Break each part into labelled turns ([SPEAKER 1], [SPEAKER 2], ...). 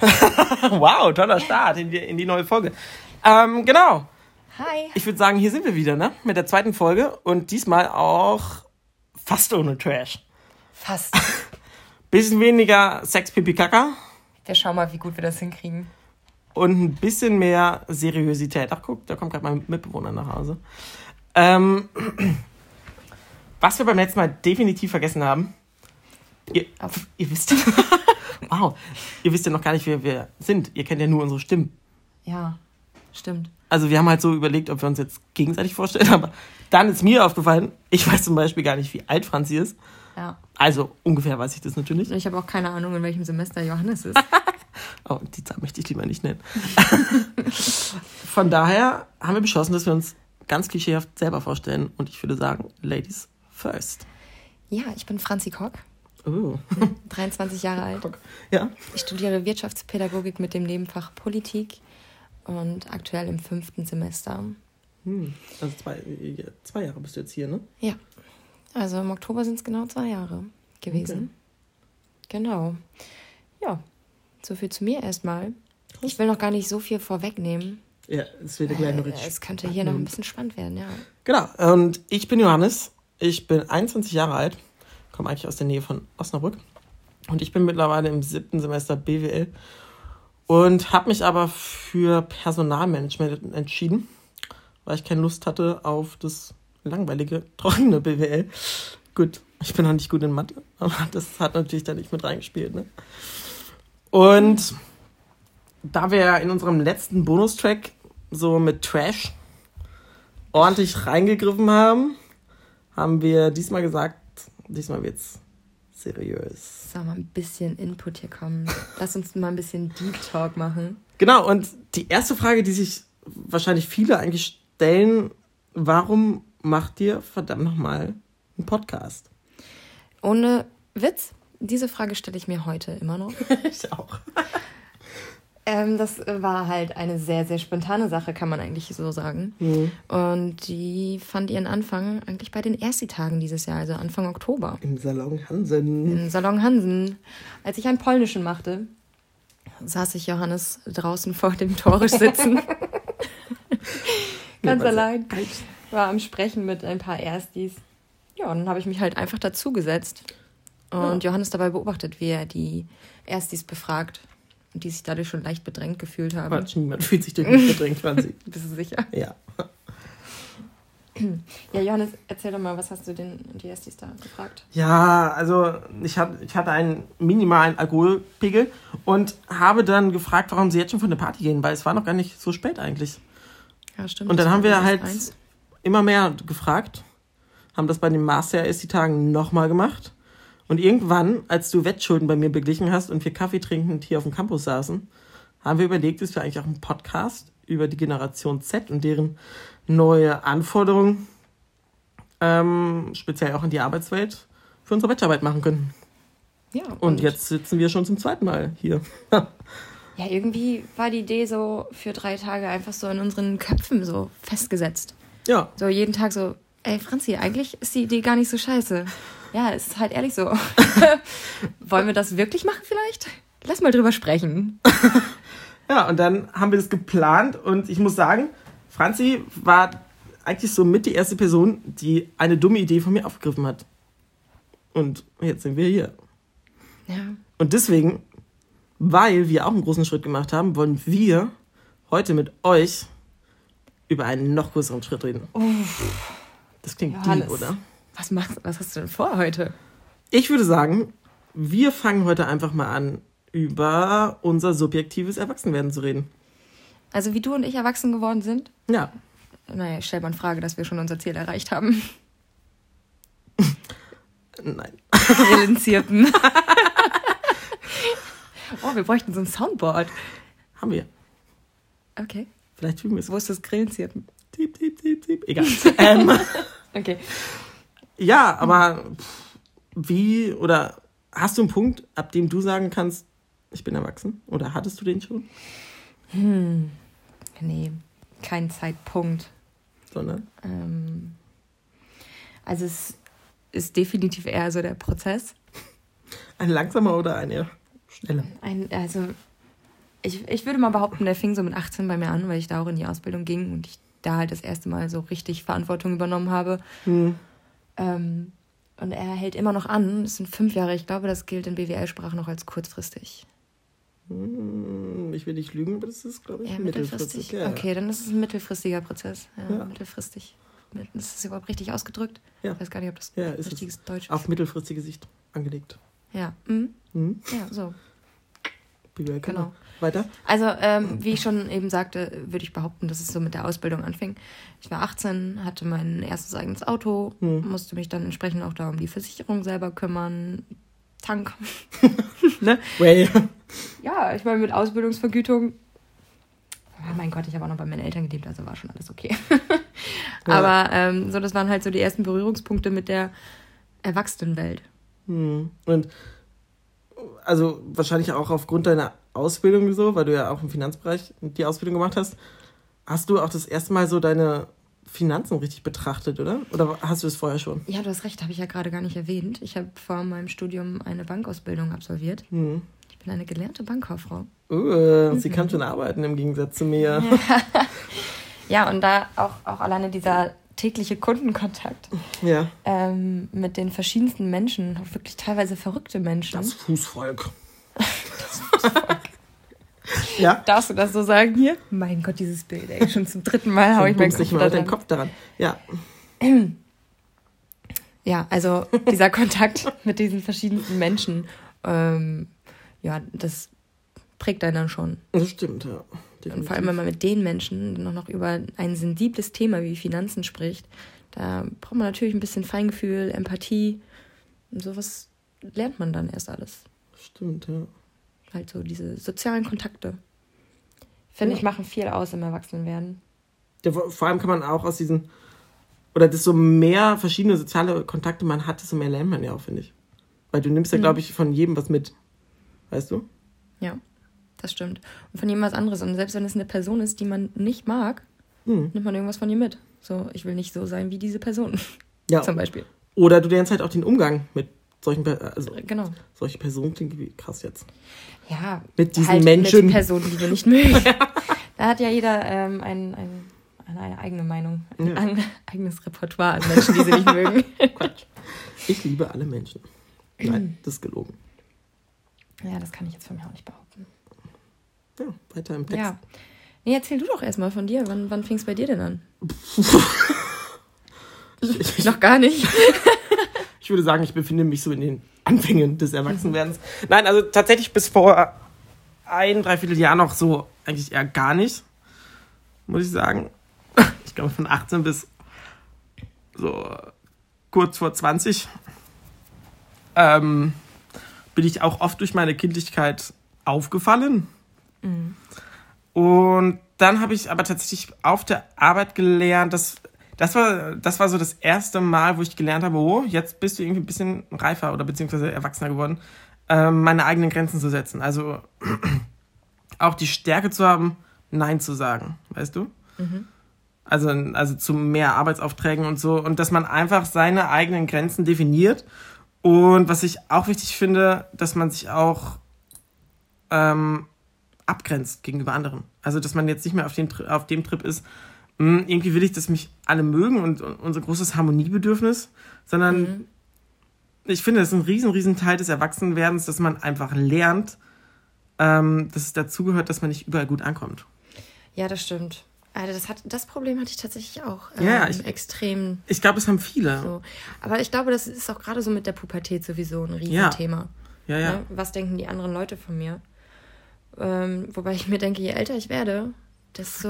[SPEAKER 1] wow, toller Start in die, in die neue Folge. Ähm, genau.
[SPEAKER 2] Hi.
[SPEAKER 1] Ich würde sagen, hier sind wir wieder, ne? Mit der zweiten Folge und diesmal auch fast ohne Trash.
[SPEAKER 2] Fast.
[SPEAKER 1] Bisschen weniger Sex, Pipi, Kaka
[SPEAKER 2] Wir schauen mal, wie gut wir das hinkriegen.
[SPEAKER 1] und ein bisschen mehr Seriosität. Ach, guck, da kommt gerade mein Mitbewohner nach Hause. Ähm, was wir beim letzten Mal definitiv vergessen haben, ihr, ihr wisst, wow, ihr wisst ja noch gar nicht, wer wir sind. Ihr kennt ja nur unsere Stimmen.
[SPEAKER 2] Ja, stimmt.
[SPEAKER 1] Also wir haben halt so überlegt, ob wir uns jetzt gegenseitig vorstellen, aber dann ist mir aufgefallen, ich weiß zum Beispiel gar nicht, wie alt Franzi ist.
[SPEAKER 2] Ja.
[SPEAKER 1] Also ungefähr weiß ich das natürlich.
[SPEAKER 2] Ich habe auch keine Ahnung, in welchem Semester Johannes ist.
[SPEAKER 1] Oh, die Zahl möchte ich lieber nicht nennen. Von daher haben wir beschlossen, dass wir uns ganz klischeehaft selber vorstellen. Und ich würde sagen, Ladies first.
[SPEAKER 2] ja, ich bin Franzi Kock,
[SPEAKER 1] Oh.
[SPEAKER 2] 23 Jahre alt.
[SPEAKER 1] Ja.
[SPEAKER 2] Ich studiere Wirtschaftspädagogik mit dem Nebenfach Politik und aktuell im fünften Semester.
[SPEAKER 1] Hm. Also zwei, äh, zwei Jahre bist du jetzt hier, ne?
[SPEAKER 2] Ja, also im Oktober sind es genau zwei Jahre gewesen. Genau. Ja, so viel zu mir erstmal. Ich will noch gar nicht so viel vorwegnehmen.
[SPEAKER 1] Ja, es wird ja gleich noch
[SPEAKER 2] Äh,
[SPEAKER 1] richtig.
[SPEAKER 2] Es könnte hier noch ein bisschen spannend werden, ja.
[SPEAKER 1] Genau. Und ich bin Johannes. Ich bin 21 Jahre alt. Komme eigentlich aus der Nähe von Osnabrück. Und ich bin mittlerweile im siebten Semester BWL. Und habe mich aber für Personalmanagement entschieden, weil ich keine Lust hatte auf das langweilige, trockene BWL. Gut, ich bin auch nicht gut in Mathe, aber das hat natürlich da nicht mit reingespielt. Ne? Und da wir in unserem letzten Bonustrack so mit Trash ordentlich reingegriffen haben, haben wir diesmal gesagt, diesmal wird's seriös.
[SPEAKER 2] Soll mal ein bisschen Input hier kommen. Lass uns mal ein bisschen Deep Talk machen.
[SPEAKER 1] Genau, und die erste Frage, die sich wahrscheinlich viele eigentlich stellen, warum macht ihr verdammt nochmal einen Podcast?
[SPEAKER 2] Ohne Witz, diese Frage stelle ich mir heute immer noch.
[SPEAKER 1] Ich auch.
[SPEAKER 2] Ähm, das war halt eine sehr, sehr spontane Sache, kann man eigentlich so sagen. Und die fand ihren Anfang eigentlich bei den Ersti-Tagen dieses Jahr, also Anfang Oktober.
[SPEAKER 1] Im Salon Hansen.
[SPEAKER 2] Im Salon Hansen. Als ich einen polnischen machte, saß ich Johannes draußen vor dem Torisch sitzen. Ganz
[SPEAKER 1] Ja, sie
[SPEAKER 2] allein. War am Sprechen mit ein paar Erstis. Ja, und dann habe ich mich halt einfach dazugesetzt. Und Johannes dabei beobachtet, wie er die Erstis befragt. Und die sich dadurch schon leicht bedrängt gefühlt haben.
[SPEAKER 1] Quatsch, niemand fühlt sich durch mich bedrängt, Franzi.
[SPEAKER 2] Bist du sicher?
[SPEAKER 1] Ja.
[SPEAKER 2] Ja, Johannes, erzähl doch mal, was hast du denn die Erstis da gefragt?
[SPEAKER 1] Ja, also ich hatte, ich hatte einen minimalen Alkoholpegel und habe dann gefragt, warum sie jetzt schon von der Party gehen, weil es war noch gar nicht so spät eigentlich.
[SPEAKER 2] Ja, stimmt.
[SPEAKER 1] Und dann haben wir halt
[SPEAKER 2] eins.
[SPEAKER 1] immer mehr gefragt, haben das bei den Master erst die Tagen nochmal gemacht. Und irgendwann, als du Wettschulden bei mir beglichen hast und wir Kaffee trinkend hier auf dem Campus saßen, haben wir überlegt, dass wir eigentlich auch einen Podcast über die Generation Z und deren neue Anforderungen, ähm, speziell auch in die Arbeitswelt, für unsere Bachelorarbeit machen können.
[SPEAKER 2] Ja,
[SPEAKER 1] Und jetzt sitzen wir schon zum zweiten Mal hier.
[SPEAKER 2] Ja, irgendwie war die Idee so für drei Tage einfach so in unseren Köpfen so festgesetzt.
[SPEAKER 1] ja,
[SPEAKER 2] So jeden Tag so, ey Franzi, eigentlich ist die Idee gar nicht so scheiße. Ja, ist halt ehrlich so. Wollen wir das wirklich machen vielleicht? Lass mal drüber sprechen.
[SPEAKER 1] Ja, und dann haben wir das geplant und ich muss sagen, Franzi war eigentlich so mit die erste Person, die eine dumme Idee von mir aufgegriffen hat. Und jetzt sind wir hier.
[SPEAKER 2] Ja.
[SPEAKER 1] Und deswegen, weil wir auch einen großen Schritt gemacht haben, wollen wir heute mit euch über einen noch größeren Schritt reden. Das klingt
[SPEAKER 2] Johannes.
[SPEAKER 1] deep, oder?
[SPEAKER 2] Was machst was hast du denn vor heute?
[SPEAKER 1] Ich würde sagen, wir fangen heute einfach mal an, über unser subjektives Erwachsenwerden zu reden.
[SPEAKER 2] Also wie du und ich erwachsen geworden sind?
[SPEAKER 1] Ja,
[SPEAKER 2] Naja, ich stell mal in Frage, dass wir schon unser Ziel erreicht haben.
[SPEAKER 1] nein.
[SPEAKER 2] Brillenzirpen. oh, wir bräuchten so ein Soundboard.
[SPEAKER 1] Haben wir.
[SPEAKER 2] Okay.
[SPEAKER 1] Vielleicht fühlen wir es.
[SPEAKER 2] Wo ist das Grillenzirpen?
[SPEAKER 1] Tiep, tiep, tiep, tiep. Egal. ähm,
[SPEAKER 2] Okay.
[SPEAKER 1] Ja, aber pff, wie oder hast du einen Punkt, ab dem du sagen kannst, ich bin erwachsen? Oder hattest du den schon?
[SPEAKER 2] Nee, kein Zeitpunkt.
[SPEAKER 1] Sondern?
[SPEAKER 2] Ähm, also es ist definitiv eher so der Prozess.
[SPEAKER 1] Ein langsamer oder ein eher schneller?
[SPEAKER 2] Ein, also ich, ich würde mal behaupten, der fing so mit 18 bei mir an, weil ich da auch in die Ausbildung ging und ich da halt das erste Mal so richtig Verantwortung übernommen habe.
[SPEAKER 1] Hm.
[SPEAKER 2] Ähm, und er hält immer noch an. Das sind fünf Jahre. Ich glaube, das gilt in BWL-Sprache noch als kurzfristig.
[SPEAKER 1] Hm, Ich will nicht lügen, aber das ist, glaube ich,
[SPEAKER 2] Ja,
[SPEAKER 1] mittelfristig. Ja,
[SPEAKER 2] Okay, dann ist es ein mittelfristiger Prozess. Ja,
[SPEAKER 1] Ja.
[SPEAKER 2] mittelfristig. Ist das überhaupt richtig ausgedrückt?
[SPEAKER 1] Ja.
[SPEAKER 2] Ich weiß gar nicht, ob das
[SPEAKER 1] Ja, ist es.
[SPEAKER 2] richtiges Deutsch ist.
[SPEAKER 1] Auf mittelfristige Sicht angelegt.
[SPEAKER 2] Ja. Mhm.
[SPEAKER 1] Hm?
[SPEAKER 2] ja, so.
[SPEAKER 1] BWL,
[SPEAKER 2] Genau.
[SPEAKER 1] Weiter?
[SPEAKER 2] Also, ähm, wie ich schon eben sagte, würde ich behaupten, dass es so mit der Ausbildung anfing. Ich war 18, hatte mein erstes eigenes Auto,
[SPEAKER 1] Hm.
[SPEAKER 2] musste mich dann entsprechend auch da um die Versicherung selber kümmern, Tank. ne?
[SPEAKER 1] Well.
[SPEAKER 2] Ja, ich meine, mit Ausbildungsvergütung. Oh mein Gott, ich habe auch noch bei meinen Eltern gelebt, also war schon alles okay. Aber ähm, so, das waren halt so die ersten Berührungspunkte mit der Erwachsenenwelt.
[SPEAKER 1] Hm. Und also wahrscheinlich auch aufgrund deiner Ausbildung so, weil du ja auch im Finanzbereich die Ausbildung gemacht hast, hast du auch das erste Mal so deine Finanzen richtig betrachtet, oder? Oder hast du es vorher schon?
[SPEAKER 2] Ja, du hast recht, habe ich ja gerade gar nicht erwähnt. Ich habe vor meinem Studium eine Bankausbildung absolviert.
[SPEAKER 1] Hm.
[SPEAKER 2] Ich bin eine gelernte Bankkauffrau.
[SPEAKER 1] Uh, sie kann schon arbeiten im Gegensatz zu mir.
[SPEAKER 2] Ja, und da auch, auch alleine dieser tägliche Kundenkontakt
[SPEAKER 1] Ja.
[SPEAKER 2] ähm, mit den verschiedensten Menschen, auch wirklich teilweise verrückte Menschen.
[SPEAKER 1] Das Fußvolk. ja.
[SPEAKER 2] Darfst du das so sagen hier? Mein Gott, dieses Bild, ey. Schon zum dritten Mal habe ich meinen Kopf
[SPEAKER 1] mal
[SPEAKER 2] dran.
[SPEAKER 1] Kopf daran. Ja.
[SPEAKER 2] Ja, also dieser Kontakt mit diesen verschiedensten Menschen, ähm, ja, das prägt einen dann schon.
[SPEAKER 1] Das stimmt, ja.
[SPEAKER 2] Und vor allem, wenn man mit den Menschen noch, noch über ein sensibles Thema wie Finanzen spricht, da braucht man natürlich ein bisschen Feingefühl, Empathie und sowas lernt man dann erst alles.
[SPEAKER 1] Stimmt, ja.
[SPEAKER 2] Halt so diese sozialen Kontakte. Finde
[SPEAKER 1] Ja.
[SPEAKER 2] ich, machen viel aus im Erwachsenenwerden.
[SPEAKER 1] ja. vor- Vor allem kann man auch aus diesen, oder desto mehr verschiedene soziale Kontakte man hat, desto mehr lernt man ja auch, finde ich. Weil du nimmst ja,
[SPEAKER 2] Mhm.
[SPEAKER 1] glaube ich, von jedem was mit. Weißt du?
[SPEAKER 2] Ja, das stimmt. Und von jemand anderes. Und selbst wenn es eine Person ist, die man nicht mag,
[SPEAKER 1] Hm.
[SPEAKER 2] nimmt man irgendwas von ihr mit. So, ich will nicht so sein wie diese Person.
[SPEAKER 1] Ja.
[SPEAKER 2] Zum Beispiel.
[SPEAKER 1] Oder du lernst halt auch den Umgang mit solchen, also
[SPEAKER 2] Genau.
[SPEAKER 1] solche Personen klingt wie krass jetzt.
[SPEAKER 2] Ja,
[SPEAKER 1] Mit diesen
[SPEAKER 2] halt
[SPEAKER 1] Menschen.
[SPEAKER 2] Mit Personen, die wir nicht mögen. da hat ja jeder ähm, ein, ein, eine, eigene Meinung. Ein,
[SPEAKER 1] Ja.
[SPEAKER 2] ein eigenes Repertoire an Menschen, die sie nicht mögen.
[SPEAKER 1] Ich liebe alle Menschen. Nein, das ist gelogen.
[SPEAKER 2] Ja, das kann ich jetzt von mir auch nicht behaupten.
[SPEAKER 1] Ja, weiter im Text.
[SPEAKER 2] Ja. Nee, erzähl du doch erstmal von dir. Wann, wann fing es bei dir denn an?
[SPEAKER 1] Ich,
[SPEAKER 2] Noch gar nicht.
[SPEAKER 1] ich würde sagen, ich befinde mich so in den Anfängen des Erwachsenwerdens. Nein, also tatsächlich bis vor ein, dreiviertel Jahr noch so eigentlich eher gar nicht, muss ich sagen. Ich glaube von 18 bis so kurz vor 20 ähm, bin ich auch oft durch meine Kindlichkeit aufgefallen. Und dann habe ich aber tatsächlich auf der Arbeit gelernt, dass das war, das war so das erste Mal, wo ich gelernt habe, oh, jetzt bist du irgendwie ein bisschen reifer oder beziehungsweise erwachsener geworden, ähm, meine eigenen Grenzen zu setzen. Also auch die Stärke zu haben, Nein zu sagen, weißt du? Also, also zu mehr Arbeitsaufträgen und so. Und dass man einfach seine eigenen Grenzen definiert. Und was ich auch wichtig finde, dass man sich auch ähm, abgrenzt gegenüber anderen. Also, dass man jetzt nicht mehr auf, den, auf dem Trip ist, "Hm, irgendwie will ich, dass mich alle mögen und, und unser großes Harmoniebedürfnis, sondern ich finde, das ist ein riesen, riesen Teil des Erwachsenwerdens, dass man einfach lernt, ähm, dass es dazugehört, dass man nicht überall gut ankommt.
[SPEAKER 2] Ja, das stimmt. Also das, hat, das Problem hatte ich tatsächlich auch
[SPEAKER 1] Ja,
[SPEAKER 2] ähm,
[SPEAKER 1] ich-
[SPEAKER 2] extrem
[SPEAKER 1] Ich glaube, es haben viele.
[SPEAKER 2] so. Aber ich glaube, das ist auch gerade so mit der Pubertät sowieso ein Riesenthema.
[SPEAKER 1] Ja, ja.
[SPEAKER 2] Ne? Was denken die anderen Leute von mir? Ähm, wobei ich mir denke, je älter ich werde, desto,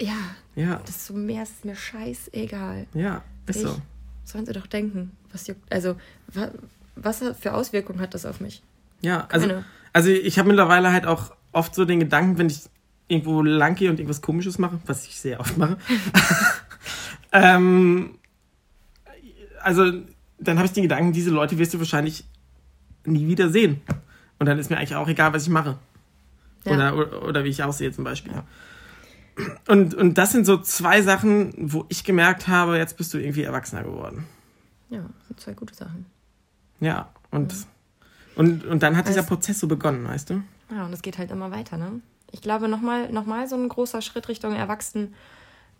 [SPEAKER 2] ja,
[SPEAKER 1] Ja,
[SPEAKER 2] desto mehr ist mir scheißegal.
[SPEAKER 1] ja, ist
[SPEAKER 2] Ich-
[SPEAKER 1] so.
[SPEAKER 2] Sollen sie doch denken. Was juckt, also, wa, was für Auswirkungen hat das auf mich?
[SPEAKER 1] Ja, also,
[SPEAKER 2] Keine.
[SPEAKER 1] also ich habe mittlerweile halt auch oft so den Gedanken, wenn ich irgendwo lang gehe und irgendwas Komisches mache, was ich sehr oft mache, ähm, also dann habe ich den Gedanken, diese Leute wirst du wahrscheinlich nie wieder sehen. Und dann ist mir eigentlich auch egal, was ich mache.
[SPEAKER 2] Ja.
[SPEAKER 1] Oder, oder, oder wie ich aussehe zum Beispiel. Und, und das sind so zwei Sachen, wo ich gemerkt habe, jetzt bist du irgendwie erwachsener geworden.
[SPEAKER 2] Ja, sind zwei gute Sachen.
[SPEAKER 1] Ja, und, und, und dann hat dieser
[SPEAKER 2] Also-
[SPEAKER 1] Prozess so begonnen, weißt du?
[SPEAKER 2] Ja, und es geht halt immer weiter, ne? Ich glaube, nochmal noch mal so ein großer Schritt Richtung Erwachsenen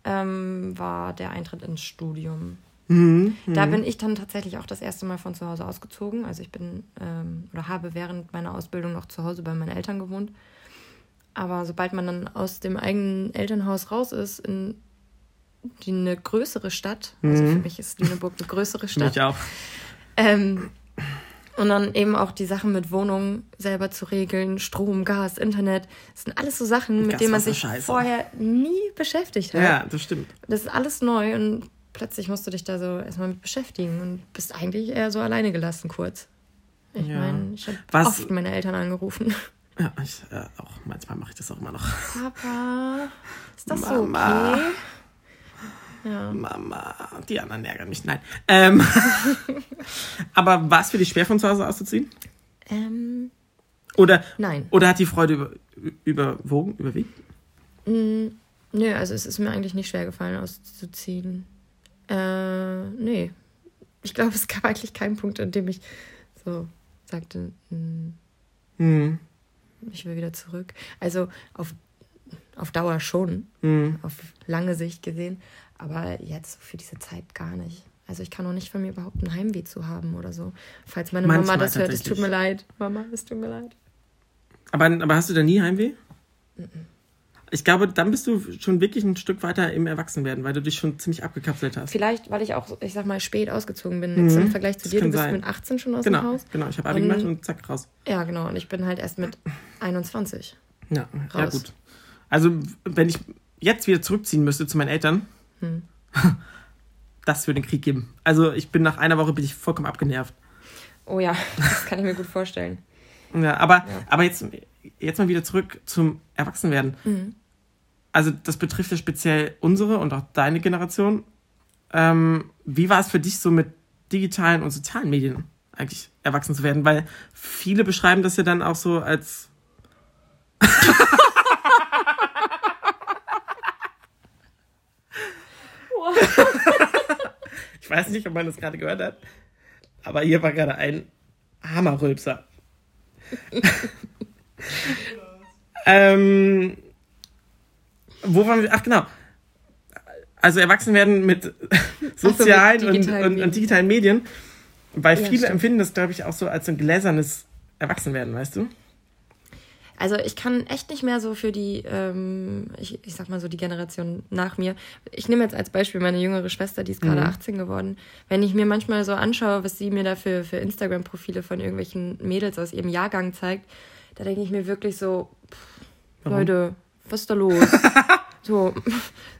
[SPEAKER 2] ähm, war der Eintritt ins Studium.
[SPEAKER 1] Mhm.
[SPEAKER 2] Da bin ich dann tatsächlich auch das erste Mal von zu Hause ausgezogen. Also ich bin ähm, oder habe während meiner Ausbildung noch zu Hause bei meinen Eltern gewohnt. Aber sobald man dann aus dem eigenen Elternhaus raus ist in die, eine größere Stadt, also für mich ist Lüneburg eine größere
[SPEAKER 1] Für mich
[SPEAKER 2] Stadt,
[SPEAKER 1] auch.
[SPEAKER 2] ähm, und dann eben auch die Sachen mit Wohnung selber zu regeln, Strom, Gas, Internet, das sind alles so Sachen, mit
[SPEAKER 1] Gas,
[SPEAKER 2] denen man sich
[SPEAKER 1] Scheiße.
[SPEAKER 2] vorher nie beschäftigt hat.
[SPEAKER 1] Ja, das stimmt.
[SPEAKER 2] Das ist alles neu und plötzlich musst du dich da so erstmal mit beschäftigen und bist eigentlich eher so alleine gelassen kurz. Ich
[SPEAKER 1] Ja.
[SPEAKER 2] meine, ich habe oft meine Eltern angerufen.
[SPEAKER 1] Ja, ich, äh, auch manchmal mache ich das auch immer noch.
[SPEAKER 2] Papa, ist das so
[SPEAKER 1] Mama.
[SPEAKER 2] okay? Ja.
[SPEAKER 1] Mama, die anderen ärgern mich. Nein. Ähm, aber war es für dich schwer, von zu Hause auszuziehen?
[SPEAKER 2] Ähm,
[SPEAKER 1] Oder,
[SPEAKER 2] nein.
[SPEAKER 1] oder hat die Freude über, überwogen, überwiegt?
[SPEAKER 2] Mm, nö, also es ist mir eigentlich nicht schwer gefallen, auszuziehen. Äh, nee. Ich glaube, es gab eigentlich keinen Punkt, an dem ich so sagte, mm,
[SPEAKER 1] Hm.
[SPEAKER 2] Ich will wieder zurück. Also auf, auf Dauer schon,
[SPEAKER 1] Hm.
[SPEAKER 2] auf lange Sicht gesehen, aber jetzt für diese Zeit gar nicht. Also ich kann auch nicht von mir behaupten, Heimweh zu haben oder so. Falls meine
[SPEAKER 1] Manchmal
[SPEAKER 2] Mama das hört, es tut mir leid. Mama, es tut mir leid.
[SPEAKER 1] Aber, aber hast du da nie Heimweh? Ich glaube, dann bist du schon wirklich ein Stück weiter im Erwachsenwerden, weil du dich schon ziemlich abgekapselt hast.
[SPEAKER 2] Vielleicht, weil ich auch, ich sag mal, spät ausgezogen bin. Jetzt im Vergleich zu
[SPEAKER 1] Mhm. Das
[SPEAKER 2] dir, du bist
[SPEAKER 1] sein.
[SPEAKER 2] mit 18 schon aus dem
[SPEAKER 1] Genau,
[SPEAKER 2] Haus.
[SPEAKER 1] genau. Ich habe Abi
[SPEAKER 2] Und-
[SPEAKER 1] gemacht und zack, raus.
[SPEAKER 2] Ja, genau. Und ich bin halt erst mit 21.
[SPEAKER 1] Ja, ja
[SPEAKER 2] Raus.
[SPEAKER 1] gut. Also, wenn ich jetzt wieder zurückziehen müsste zu meinen Eltern,
[SPEAKER 2] Hm.
[SPEAKER 1] das würde einen Krieg geben. Also, ich bin nach einer Woche bin ich vollkommen abgenervt.
[SPEAKER 2] Oh ja, das kann ich mir gut vorstellen.
[SPEAKER 1] Ja, aber,
[SPEAKER 2] Ja.
[SPEAKER 1] aber jetzt, jetzt mal wieder zurück zum Erwachsenwerden.
[SPEAKER 2] Mhm.
[SPEAKER 1] Also, das betrifft ja speziell unsere und auch deine Generation. Ähm, wie war es für dich so mit digitalen und sozialen Medien eigentlich erwachsen zu werden? Weil viele beschreiben das ja dann auch so als. Ich weiß nicht, ob man das gerade gehört hat, aber hier war gerade ein Hammerrülpser. ähm, wo waren wir? Ach, genau. Also erwachsen werden mit sozialen
[SPEAKER 2] mit
[SPEAKER 1] und,
[SPEAKER 2] digitalen
[SPEAKER 1] und,
[SPEAKER 2] Medien.
[SPEAKER 1] und digitalen Medien. Weil
[SPEAKER 2] Ja,
[SPEAKER 1] viele
[SPEAKER 2] stimmt.
[SPEAKER 1] empfinden das, glaube ich, auch so als so ein gläsernes Erwachsenwerden, weißt du?
[SPEAKER 2] Also ich kann echt nicht mehr so für die, ähm, ich, ich sag mal so die Generation nach mir. Ich nehme jetzt als Beispiel meine jüngere Schwester, die ist gerade
[SPEAKER 1] Mhm.
[SPEAKER 2] 18 geworden. Wenn ich mir manchmal so anschaue, was sie mir da für, für Instagram-Profile von irgendwelchen Mädels aus ihrem Jahrgang zeigt, da denke ich mir wirklich so, pff? Leute, was ist da los? so,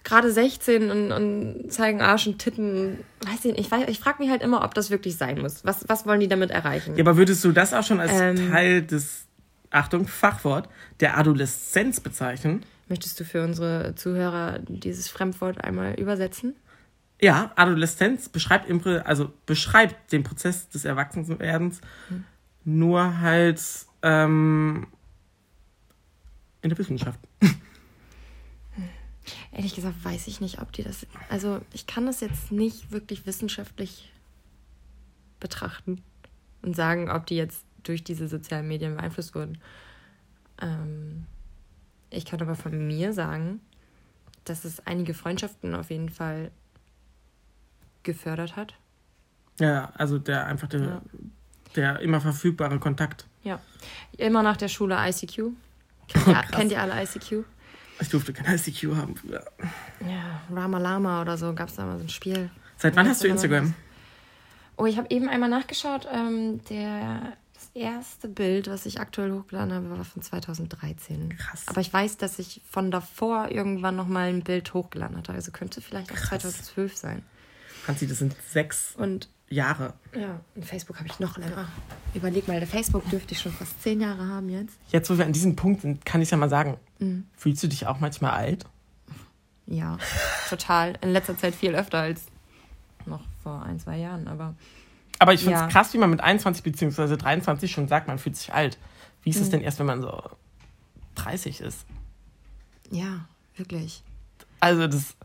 [SPEAKER 2] gerade 16 und, und zeigen Arsch und Titten. Weiß ich nicht, ich, weiß- ich frage mich halt immer, ob das wirklich sein muss. Was, was wollen die damit erreichen?
[SPEAKER 1] Ja, aber würdest du das auch schon als
[SPEAKER 2] Ähm.
[SPEAKER 1] Teil des, Achtung, Fachwort, der Adoleszenz bezeichnen?
[SPEAKER 2] Möchtest du für unsere Zuhörer dieses Fremdwort einmal übersetzen?
[SPEAKER 1] Ja, Adoleszenz beschreibt, im, also beschreibt den Prozess des Erwachsenwerdens nur halt ähm, in der Wissenschaft.
[SPEAKER 2] Ehrlich gesagt weiß ich nicht, ob die das. Also ich kann das jetzt nicht wirklich wissenschaftlich betrachten und sagen, ob die jetzt durch diese sozialen Medien beeinflusst wurden. Ähm, ich kann aber von mir sagen, dass es einige Freundschaften auf jeden Fall gefördert hat.
[SPEAKER 1] Ja, also der einfach der,
[SPEAKER 2] Ja.
[SPEAKER 1] der immer verfügbare Kontakt.
[SPEAKER 2] Ja. Immer nach der Schule ICQ. Kennt ihr,
[SPEAKER 1] Krass.
[SPEAKER 2] kennt ihr alle ICQ?
[SPEAKER 1] Ich durfte kein ICQ haben früher.
[SPEAKER 2] Ja, Rama Lama oder so gab es da mal so ein Spiel.
[SPEAKER 1] Seit wann
[SPEAKER 2] Ja,
[SPEAKER 1] hast du Instagram?
[SPEAKER 2] Oh, ich habe eben einmal nachgeschaut. Ähm, der, das erste Bild, was ich aktuell hochgeladen habe, war von 2013.
[SPEAKER 1] Krass.
[SPEAKER 2] Aber ich weiß, dass ich von davor irgendwann noch mal ein Bild hochgeladen hatte. Also könnte vielleicht auch 2012 sein.
[SPEAKER 1] Franzi, das sind sechs
[SPEAKER 2] Und
[SPEAKER 1] Jahre.
[SPEAKER 2] ja, und Facebook habe ich noch länger. Überleg mal, der Facebook dürfte ich schon fast zehn Jahre haben jetzt.
[SPEAKER 1] Jetzt, wo wir an diesem Punkt sind, kann ich ja mal sagen,
[SPEAKER 2] Mhm.
[SPEAKER 1] fühlst du dich auch manchmal alt?
[SPEAKER 2] Ja, total. In letzter Zeit viel öfter als noch vor ein, zwei Jahren. Aber
[SPEAKER 1] Aber ich finde es
[SPEAKER 2] Ja.
[SPEAKER 1] krass, wie man mit 21 bzw. 23 schon sagt, man fühlt sich alt. Wie ist es
[SPEAKER 2] Mhm.
[SPEAKER 1] denn erst, wenn man so 30 ist?
[SPEAKER 2] ja, wirklich.
[SPEAKER 1] Also das,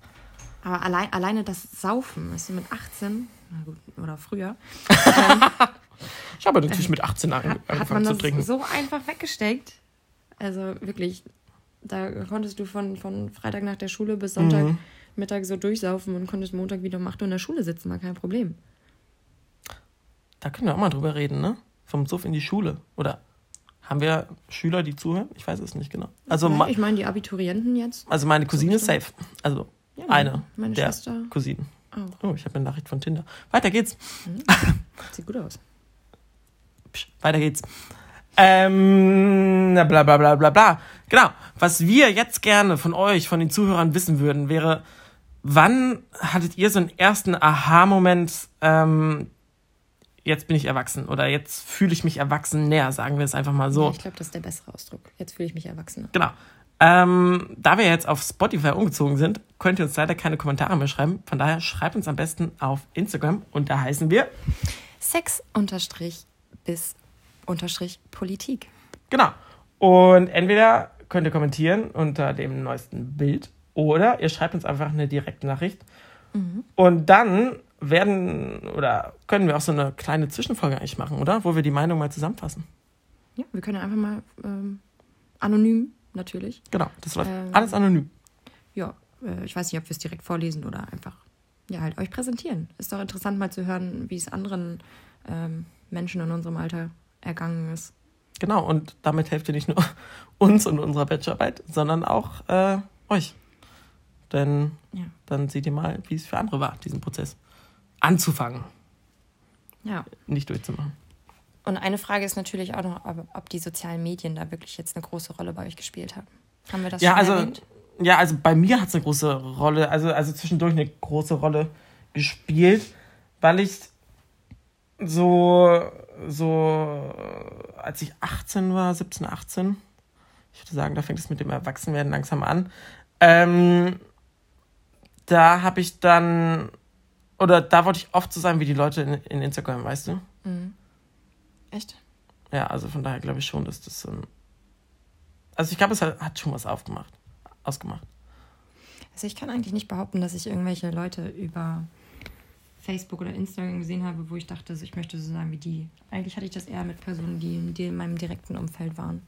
[SPEAKER 2] Aber allein, alleine das Saufen, weißt du, mit 18, na gut, oder früher,
[SPEAKER 1] ich habe natürlich mit 18 an,
[SPEAKER 2] hat, hat
[SPEAKER 1] angefangen
[SPEAKER 2] man
[SPEAKER 1] zu
[SPEAKER 2] das
[SPEAKER 1] trinken.
[SPEAKER 2] so einfach weggesteckt. Also wirklich, Da konntest du von, von Freitag nach der Schule bis Sonntag
[SPEAKER 1] Mhm.
[SPEAKER 2] Mittag so durchsaufen und konntest Montag wieder um 8 Uhr in der Schule sitzen, war kein Problem.
[SPEAKER 1] Da können wir auch mal drüber reden, ne? Vom Suff in die Schule. Oder haben wir Schüler, die zuhören? Ich weiß es nicht genau. Also,
[SPEAKER 2] ja, ich meine, die Abiturienten jetzt.
[SPEAKER 1] also meine Cousine ist safe. Also
[SPEAKER 2] Ja,
[SPEAKER 1] eine
[SPEAKER 2] meine
[SPEAKER 1] der
[SPEAKER 2] Schwester
[SPEAKER 1] Cousinen.
[SPEAKER 2] auch.
[SPEAKER 1] Oh, ich habe eine Nachricht von Tinder. Weiter geht's.
[SPEAKER 2] Sieht gut aus.
[SPEAKER 1] Psch, weiter geht's. Ähm, bla bla bla bla bla. Genau. Was wir jetzt gerne von euch, von den Zuhörern wissen würden, wäre, wann hattet ihr so einen ersten Aha-Moment, ähm, jetzt bin ich erwachsen oder jetzt fühle ich mich erwachsen näher, sagen wir es einfach mal so.
[SPEAKER 2] Ich glaube, das ist der bessere Ausdruck. Jetzt fühle ich mich erwachsener.
[SPEAKER 1] Genau. Ähm, da wir jetzt auf Spotify umgezogen sind, könnt ihr uns leider keine Kommentare mehr schreiben. Von daher schreibt uns am besten auf Instagram und da heißen wir.
[SPEAKER 2] Sex bis unterstrich Politik.
[SPEAKER 1] Genau. Und entweder könnt ihr kommentieren unter dem neuesten Bild oder ihr schreibt uns einfach eine direkte Nachricht. Und dann werden oder können wir auch so eine kleine Zwischenfolge eigentlich machen, oder? Wo wir die Meinung mal zusammenfassen.
[SPEAKER 2] Ja, wir können einfach mal ähm, anonym, natürlich.
[SPEAKER 1] Genau, das läuft
[SPEAKER 2] Ähm.
[SPEAKER 1] alles anonym.
[SPEAKER 2] Ja, äh, ich weiß nicht, ob wir es direkt vorlesen oder einfach ja halt euch präsentieren. Ist doch interessant mal zu hören, wie es anderen ähm, Menschen in unserem Alter ergangen ist.
[SPEAKER 1] Genau, und damit helft ihr nicht nur uns und unserer Bachelorarbeit, sondern auch äh, euch. Denn
[SPEAKER 2] Ja.
[SPEAKER 1] dann seht ihr mal, wie es für andere war, diesen Prozess anzufangen,
[SPEAKER 2] Ja.
[SPEAKER 1] nicht durchzumachen.
[SPEAKER 2] Und eine Frage ist natürlich auch noch, ob, ob die sozialen Medien da wirklich jetzt eine große Rolle bei euch gespielt haben. Haben wir das
[SPEAKER 1] Ja,
[SPEAKER 2] schon
[SPEAKER 1] also,
[SPEAKER 2] erwähnt?
[SPEAKER 1] ja, also bei mir hat es eine große Rolle, also, also zwischendurch eine große Rolle gespielt, weil ich so, so, äh, als ich 18 war, 17, 18, ich würde sagen, da fängt es mit dem Erwachsenwerden langsam an, ähm, da habe ich dann, oder da wollte ich oft so sein wie die Leute in, in Instagram, weißt du?
[SPEAKER 2] Mhm. Echt?
[SPEAKER 1] Ja, also von daher glaube ich schon, dass das, ähm, also ich glaube, es hat, hat schon was aufgemacht, ausgemacht.
[SPEAKER 2] Also ich kann eigentlich nicht behaupten, dass ich irgendwelche Leute über Facebook oder Instagram gesehen habe, wo ich dachte, so, ich möchte so sein wie die. Eigentlich hatte ich das eher mit Personen, die, die in meinem direkten Umfeld waren.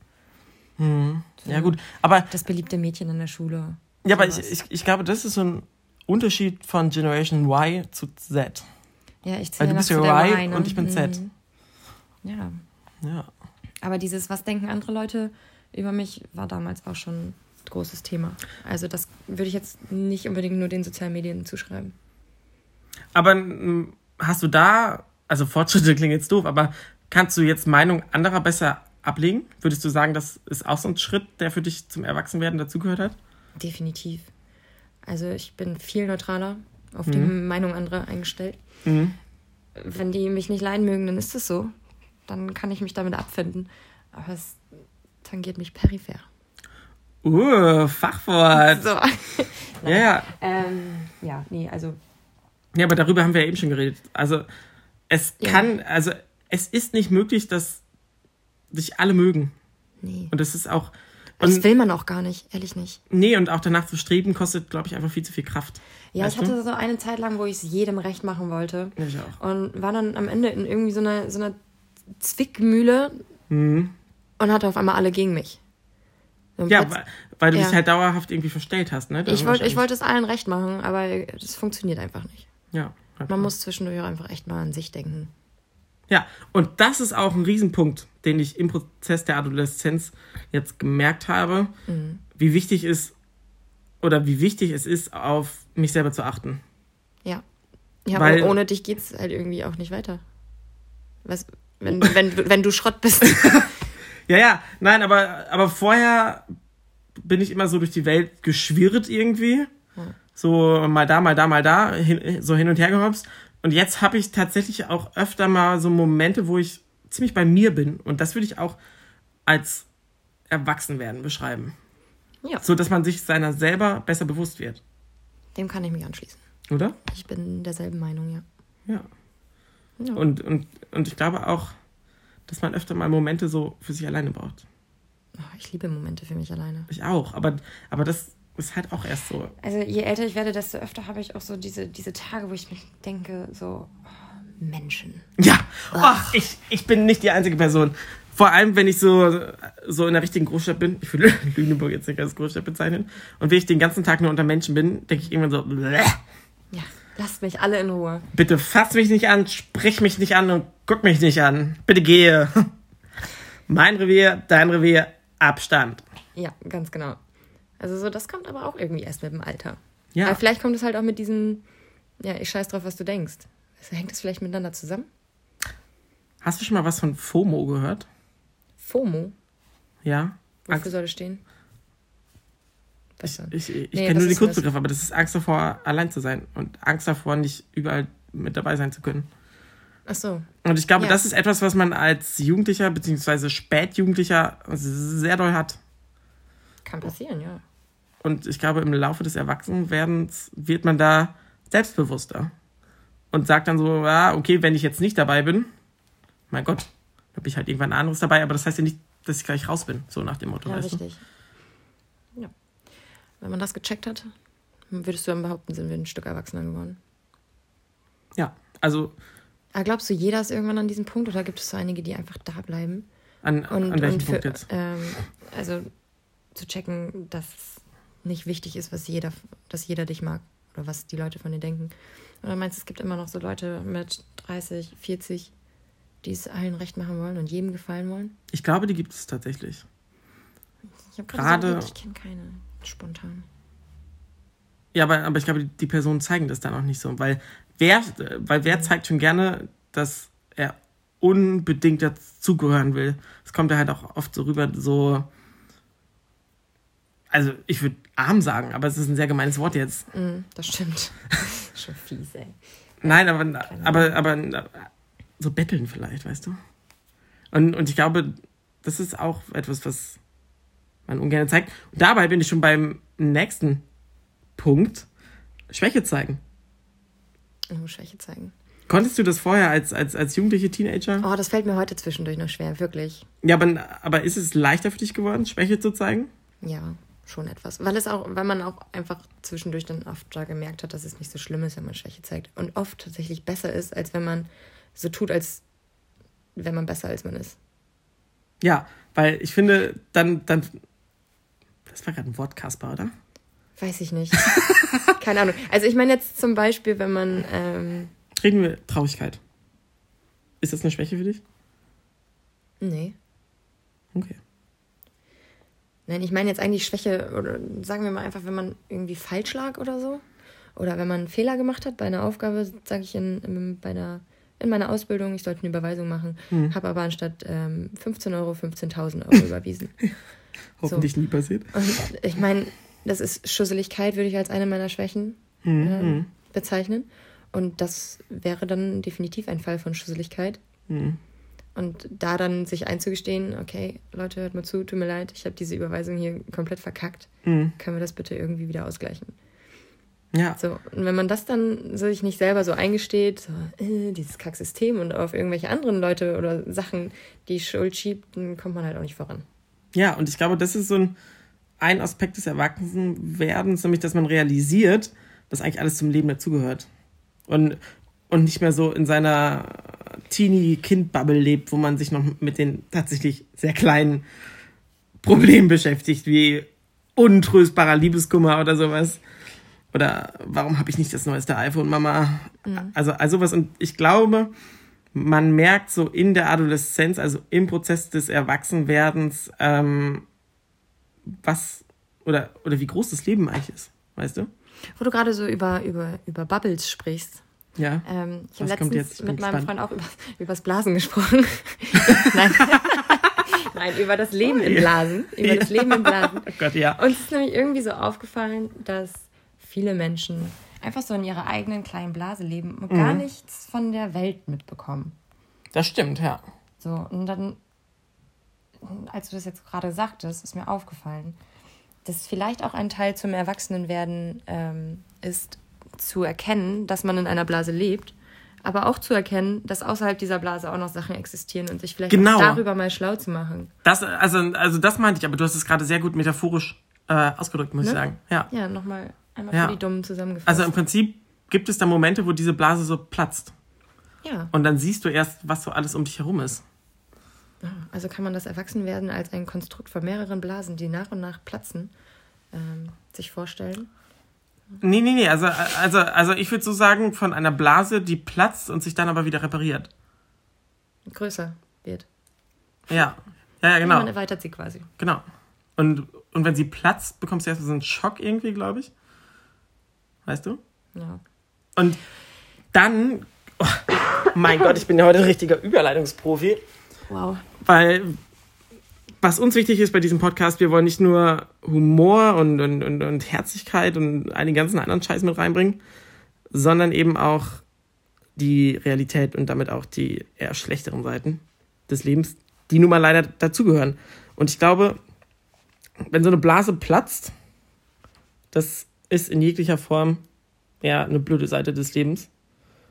[SPEAKER 1] Mhm. Ja, gut. Aber,
[SPEAKER 2] Das beliebte Mädchen in der Schule.
[SPEAKER 1] ja, aber ich,
[SPEAKER 2] sowas.
[SPEAKER 1] ich, ich glaube, das ist so ein Unterschied von Generation Y zu Z.
[SPEAKER 2] Ja, ich
[SPEAKER 1] Weil
[SPEAKER 2] zähle
[SPEAKER 1] du
[SPEAKER 2] noch
[SPEAKER 1] bist ja Y
[SPEAKER 2] Y, ne?
[SPEAKER 1] und ich bin Z.
[SPEAKER 2] Mhm. Ja,
[SPEAKER 1] Ja.
[SPEAKER 2] aber dieses, was denken andere Leute über mich, war damals auch schon ein großes Thema. Also das würde ich jetzt nicht unbedingt nur den sozialen Medien zuschreiben.
[SPEAKER 1] Aber mm, hast du da, also Fortschritte klingen jetzt doof, aber kannst du jetzt Meinung anderer besser ablegen? Würdest du sagen, das ist auch so ein Schritt, der für dich zum Erwachsenwerden dazugehört hat?
[SPEAKER 2] Definitiv. Also ich bin viel neutraler auf die Meinung anderer eingestellt.
[SPEAKER 1] Mhm.
[SPEAKER 2] Wenn die mich nicht leiden mögen, dann ist es so. Dann kann ich mich damit abfinden. Aber es tangiert mich peripher.
[SPEAKER 1] Uh, Fachwort.
[SPEAKER 2] So.
[SPEAKER 1] Ja, ja.
[SPEAKER 2] ähm, ja, nee, also
[SPEAKER 1] Ja, aber darüber haben wir ja eben schon geredet. Also es
[SPEAKER 2] Ja.
[SPEAKER 1] kann, also es ist nicht möglich, dass dich alle mögen.
[SPEAKER 2] nee.
[SPEAKER 1] Und das ist auch.
[SPEAKER 2] Das
[SPEAKER 1] Und,
[SPEAKER 2] will man auch gar nicht, ehrlich nicht.
[SPEAKER 1] nee, und auch danach zu streben, kostet, glaube ich, einfach viel zu viel Kraft.
[SPEAKER 2] Ja,
[SPEAKER 1] Weißt
[SPEAKER 2] ich hatte so eine Zeit lang, wo ich es jedem recht machen wollte.
[SPEAKER 1] Ja, ich auch.
[SPEAKER 2] Und war dann am Ende in irgendwie so einer, so einer Zwickmühle
[SPEAKER 1] Mhm.
[SPEAKER 2] und hatte auf einmal alle gegen mich. Und
[SPEAKER 1] Ja, weil, weil du
[SPEAKER 2] Ja.
[SPEAKER 1] dich halt dauerhaft irgendwie verstellt hast, ne?
[SPEAKER 2] ich wollte ich wollte es allen recht machen, aber das funktioniert einfach nicht.
[SPEAKER 1] Ja. halt
[SPEAKER 2] Man muss zwischendurch auch einfach echt mal an sich denken.
[SPEAKER 1] Ja, und das ist auch ein Riesenpunkt, den ich im Prozess der Adoleszenz jetzt gemerkt habe,
[SPEAKER 2] Mhm.
[SPEAKER 1] wie wichtig ist oder wie wichtig es ist, auf mich selber zu achten.
[SPEAKER 2] Ja. Ja,
[SPEAKER 1] Weil-
[SPEAKER 2] aber ohne dich geht's halt irgendwie auch nicht weiter. Was, wenn, wenn, du- wenn du Schrott bist.
[SPEAKER 1] Ja, ja, nein, aber, aber vorher bin ich immer so durch die Welt geschwirrt irgendwie. So mal da, mal da, mal da, hin, so hin und her gehopst. Und jetzt habe ich tatsächlich auch öfter mal so Momente, wo ich ziemlich bei mir bin. Und das würde ich auch als Erwachsenwerden beschreiben.
[SPEAKER 2] Ja,
[SPEAKER 1] So, dass man sich seiner selber besser bewusst wird.
[SPEAKER 2] dem kann ich mich anschließen.
[SPEAKER 1] Oder?
[SPEAKER 2] Ich bin derselben Meinung, ja.
[SPEAKER 1] Ja.
[SPEAKER 2] Ja.
[SPEAKER 1] Und, und, und ich glaube auch, dass man öfter mal Momente so für sich alleine braucht.
[SPEAKER 2] Oh, ich liebe Momente für mich alleine.
[SPEAKER 1] Ich auch. Aber, aber das ist halt auch erst so.
[SPEAKER 2] Also je älter ich werde, desto öfter habe ich auch so diese, diese Tage, wo ich mir denke, so, oh, Menschen.
[SPEAKER 1] Ja, Ach, ich, ich bin nicht die einzige Person. Vor allem, wenn ich so, so in der richtigen Großstadt bin. Ich würde Lüneburg jetzt nicht als Großstadt bezeichnen. Und wenn ich den ganzen Tag nur unter Menschen bin, denke ich irgendwann so, Bleh.
[SPEAKER 2] Ja, lasst mich alle in Ruhe.
[SPEAKER 1] bitte fass mich nicht an, sprich mich nicht an und guck mich nicht an. Bitte gehe. Mein Revier, dein Revier, Abstand.
[SPEAKER 2] Ja, ganz genau. Also so, das kommt aber auch irgendwie erst mit dem Alter.
[SPEAKER 1] Ja.
[SPEAKER 2] Aber vielleicht kommt es halt auch mit diesem, ja, ich scheiß drauf, was du denkst. Also hängt das vielleicht miteinander zusammen?
[SPEAKER 1] Hast du schon mal was von FOMO gehört?
[SPEAKER 2] FOMO,
[SPEAKER 1] Ja?
[SPEAKER 2] wofür
[SPEAKER 1] Angst,
[SPEAKER 2] soll das stehen? Was denn?
[SPEAKER 1] ich ich
[SPEAKER 2] Nee,
[SPEAKER 1] kenne nur den Kurzbegriff, aber das ist Angst davor, allein zu sein und Angst davor, nicht überall mit dabei sein zu können.
[SPEAKER 2] Ach so.
[SPEAKER 1] Und ich glaube,
[SPEAKER 2] Ja.
[SPEAKER 1] das ist etwas, was man als Jugendlicher bzw. Spätjugendlicher sehr doll hat.
[SPEAKER 2] Kann passieren, ja.
[SPEAKER 1] Und ich glaube, im Laufe des Erwachsenwerdens wird man da selbstbewusster. Und sagt dann so, ja, okay, wenn ich jetzt nicht dabei bin, mein Gott, dann bin ich halt irgendwann anderes dabei, aber das heißt ja nicht, dass ich gleich raus bin, so nach dem Motto,
[SPEAKER 2] Ja, richtig. Ja. Wenn man das gecheckt hat, würdest du dann behaupten, sind wir ein Stück erwachsener geworden.
[SPEAKER 1] Ja, also
[SPEAKER 2] Aber glaubst du, jeder ist irgendwann an diesem Punkt oder gibt es so einige, die einfach da bleiben?
[SPEAKER 1] an,
[SPEAKER 2] Und,
[SPEAKER 1] an welchem Punkt jetzt?
[SPEAKER 2] Ähm, also zu checken, dass nicht wichtig ist, was jeder, dass jeder dich mag oder was die Leute von dir denken. Oder meinst du, es gibt immer noch so Leute mit 30, 40, die es allen recht machen wollen und jedem gefallen wollen?
[SPEAKER 1] Ich glaube, die gibt es tatsächlich.
[SPEAKER 2] Ich habe
[SPEAKER 1] Gerade-
[SPEAKER 2] gerade ich kenne keine spontan.
[SPEAKER 1] Ja, aber, aber ich glaube, die, die Personen zeigen das dann auch nicht so. Weil wer, weil wer zeigt schon gerne, dass er unbedingt dazugehören will. Es kommt ja halt auch oft so rüber, so. Also, ich würde arm sagen, aber es ist ein sehr gemeines Wort jetzt.
[SPEAKER 2] Mm, das stimmt. Schon fies, ey.
[SPEAKER 1] Nein, aber, aber, aber so betteln vielleicht, weißt du? Und, und ich glaube, das ist auch etwas, was man ungern zeigt. Und dabei bin ich schon beim nächsten Punkt. Schwäche zeigen.
[SPEAKER 2] Oh, Schwäche zeigen.
[SPEAKER 1] Konntest du das vorher als, als, als jugendliche Teenager?
[SPEAKER 2] Oh, das fällt mir heute zwischendurch noch schwer, wirklich.
[SPEAKER 1] Ja, aber, aber ist es leichter für dich geworden, Schwäche zu zeigen?
[SPEAKER 2] Ja, schon etwas. Weil es auch, weil man auch einfach zwischendurch dann oft da gemerkt hat, dass es nicht so schlimm ist, wenn man Schwäche zeigt. Und oft tatsächlich besser ist, als wenn man so tut, als wenn man besser als man ist.
[SPEAKER 1] Ja, weil ich finde, dann, dann. Das war gerade ein Wort, Kasper, oder?
[SPEAKER 2] Weiß ich nicht. Keine Ahnung. Also ich meine jetzt zum Beispiel, wenn man, ähm,
[SPEAKER 1] Reden wir Traurigkeit. Ist das eine Schwäche für dich?
[SPEAKER 2] nee.
[SPEAKER 1] Okay.
[SPEAKER 2] Nein, ich meine jetzt eigentlich Schwäche, oder sagen wir mal einfach, wenn man irgendwie falsch lag oder so. Oder wenn man einen Fehler gemacht hat bei einer Aufgabe, sage ich in, in, bei einer, in meiner Ausbildung, ich sollte eine Überweisung machen, habe aber anstatt ähm, 15 Euro 15.000 Euro überwiesen.
[SPEAKER 1] Hoffentlich nie passiert.
[SPEAKER 2] Und ich meine, das ist Schusseligkeit, würde ich als eine meiner Schwächen
[SPEAKER 1] Mhm.
[SPEAKER 2] ähm, bezeichnen. Und das wäre dann definitiv ein Fall von Schusseligkeit.
[SPEAKER 1] Mhm.
[SPEAKER 2] Und da dann sich einzugestehen, okay, Leute, hört mal zu, tut mir leid, ich habe diese Überweisung hier komplett verkackt.
[SPEAKER 1] Mhm.
[SPEAKER 2] Können wir das bitte irgendwie wieder ausgleichen?
[SPEAKER 1] Ja.
[SPEAKER 2] So, und wenn man das dann sich nicht selber so eingesteht, so, äh, dieses Kacksystem und auf irgendwelche anderen Leute oder Sachen die Schuld schiebt, dann kommt man halt auch nicht voran.
[SPEAKER 1] Ja, und ich glaube, das ist so ein, ein Aspekt des Erwachsenwerdens, nämlich, dass man realisiert, dass eigentlich alles zum Leben dazugehört. Und, und nicht mehr so in seiner Teenie-Kind-Bubble lebt, wo man sich noch mit den tatsächlich sehr kleinen Problemen beschäftigt, wie untröstbarer Liebeskummer oder sowas. Oder warum habe ich nicht das neueste iPhone, Mama? Also, also was. Und ich glaube, man merkt so in der Adoleszenz, also im Prozess des Erwachsenwerdens, ähm, was oder, oder wie groß das Leben eigentlich ist, weißt du?
[SPEAKER 2] Wo du gerade so über, über, über Bubbles sprichst.
[SPEAKER 1] Ja.
[SPEAKER 2] Ähm, ich habe
[SPEAKER 1] Was kommt
[SPEAKER 2] letztens
[SPEAKER 1] jetzt? Ich bin
[SPEAKER 2] mit meinem
[SPEAKER 1] gespannt.
[SPEAKER 2] Freund auch über, übers Blasen gesprochen. Nein. Nein, über das Leben im Blasen. Über das Leben im Blasen.
[SPEAKER 1] Oh Gott, ja.
[SPEAKER 2] Uns ist nämlich irgendwie so aufgefallen, dass viele Menschen einfach so in ihrer eigenen kleinen Blase leben und gar nichts von der Welt mitbekommen.
[SPEAKER 1] Das stimmt, ja.
[SPEAKER 2] So, und dann, als du das jetzt gerade sagtest, ist mir aufgefallen, dass vielleicht auch ein Teil zum Erwachsenenwerden ähm, ist, zu erkennen, dass man in einer Blase lebt, aber auch zu erkennen, dass außerhalb dieser Blase auch noch Sachen existieren und sich vielleicht
[SPEAKER 1] Genau.
[SPEAKER 2] darüber mal schlau zu machen.
[SPEAKER 1] Das, also, also das meinte ich, aber du hast es gerade sehr gut metaphorisch äh, ausgedrückt, muss ich
[SPEAKER 2] Ne?
[SPEAKER 1] sagen. Ja.
[SPEAKER 2] Ja, nochmal einmal
[SPEAKER 1] Ja.
[SPEAKER 2] für die Dummen zusammengefasst.
[SPEAKER 1] Also im Prinzip gibt es da Momente, wo diese Blase so platzt.
[SPEAKER 2] ja.
[SPEAKER 1] Und dann siehst du erst, was so alles um dich herum ist.
[SPEAKER 2] Also kann man das Erwachsenwerden als ein Konstrukt von mehreren Blasen, die nach und nach platzen, ähm, sich vorstellen?
[SPEAKER 1] Nee, nee, nee. Also, also, also ich würde so sagen, von einer Blase, die platzt und sich dann aber wieder repariert.
[SPEAKER 2] Größer wird.
[SPEAKER 1] Ja. Ja, ja, genau.
[SPEAKER 2] Man erweitert sie quasi.
[SPEAKER 1] Genau. Und, und wenn sie platzt, bekommst du erstmal so einen Schock irgendwie, glaube ich. Weißt du?
[SPEAKER 2] Ja.
[SPEAKER 1] Und dann, oh, mein Gott, ich bin ja heute ein richtiger Überleitungsprofi.
[SPEAKER 2] Wow.
[SPEAKER 1] Weil, was uns wichtig ist bei diesem Podcast, wir wollen nicht nur Humor und, und, und, und Herzlichkeit und all den ganzen anderen Scheiß mit reinbringen, sondern eben auch die Realität und damit auch die eher schlechteren Seiten des Lebens, die nun mal leider dazugehören. Und ich glaube, wenn so eine Blase platzt, das ist in jeglicher Form ja eine blöde Seite des Lebens.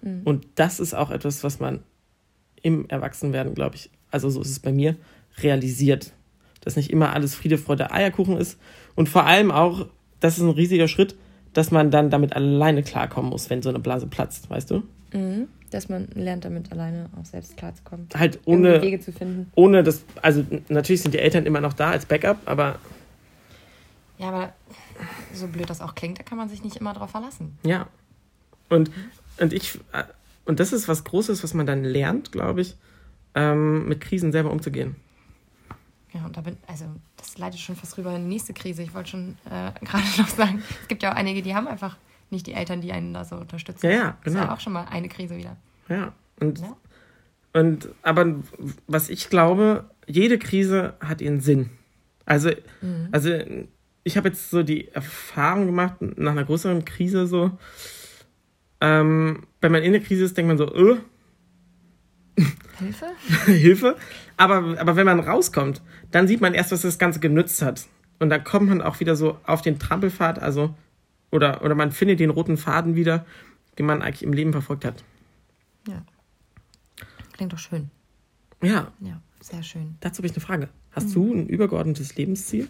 [SPEAKER 2] Mhm.
[SPEAKER 1] Und das ist auch etwas, was man im Erwachsenwerden, glaube ich, also so ist es bei mir, realisiert. Dass nicht immer alles Friede, Freude, Eierkuchen ist. Und vor allem auch, das ist ein riesiger Schritt, dass man dann damit alleine klarkommen muss, wenn so eine Blase platzt, weißt du?
[SPEAKER 2] Mhm. Dass man lernt, damit alleine auch selbst klarzukommen.
[SPEAKER 1] Halt ohne,
[SPEAKER 2] Wege zu finden.
[SPEAKER 1] ohne das, also natürlich sind die Eltern immer noch da als Backup, aber
[SPEAKER 2] Ja, aber so blöd das auch klingt, da kann man sich nicht immer drauf verlassen.
[SPEAKER 1] Ja. Und, und ich, äh, und das ist was Großes, was man dann lernt, glaube ich, ähm, mit Krisen selber umzugehen.
[SPEAKER 2] Ja, und da bin, also das leitet schon fast rüber in die nächste Krise. Ich wollte schon äh, gerade noch sagen, es gibt ja auch einige, die haben einfach nicht die Eltern, die einen da so unterstützen.
[SPEAKER 1] Ja, ja,
[SPEAKER 2] Das ist
[SPEAKER 1] genau.
[SPEAKER 2] ja auch schon mal eine Krise wieder.
[SPEAKER 1] Ja. Und,
[SPEAKER 2] Ja.
[SPEAKER 1] und aber was ich glaube, jede Krise hat ihren Sinn. Also, also ich habe jetzt so die Erfahrung gemacht, nach einer größeren Krise so, ähm, wenn man in der Krise ist, denkt man so, äh,
[SPEAKER 2] Hilfe?
[SPEAKER 1] Hilfe. Aber, aber wenn man rauskommt, dann sieht man erst, was das Ganze genützt hat. Und dann kommt man auch wieder so auf den Trampelpfad, also, oder, oder man findet den roten Faden wieder, den man eigentlich im Leben verfolgt hat.
[SPEAKER 2] Ja. Klingt doch schön.
[SPEAKER 1] Ja,
[SPEAKER 2] Ja, sehr schön.
[SPEAKER 1] dazu habe ich eine Frage. Hast du ein übergeordnetes Lebensziel?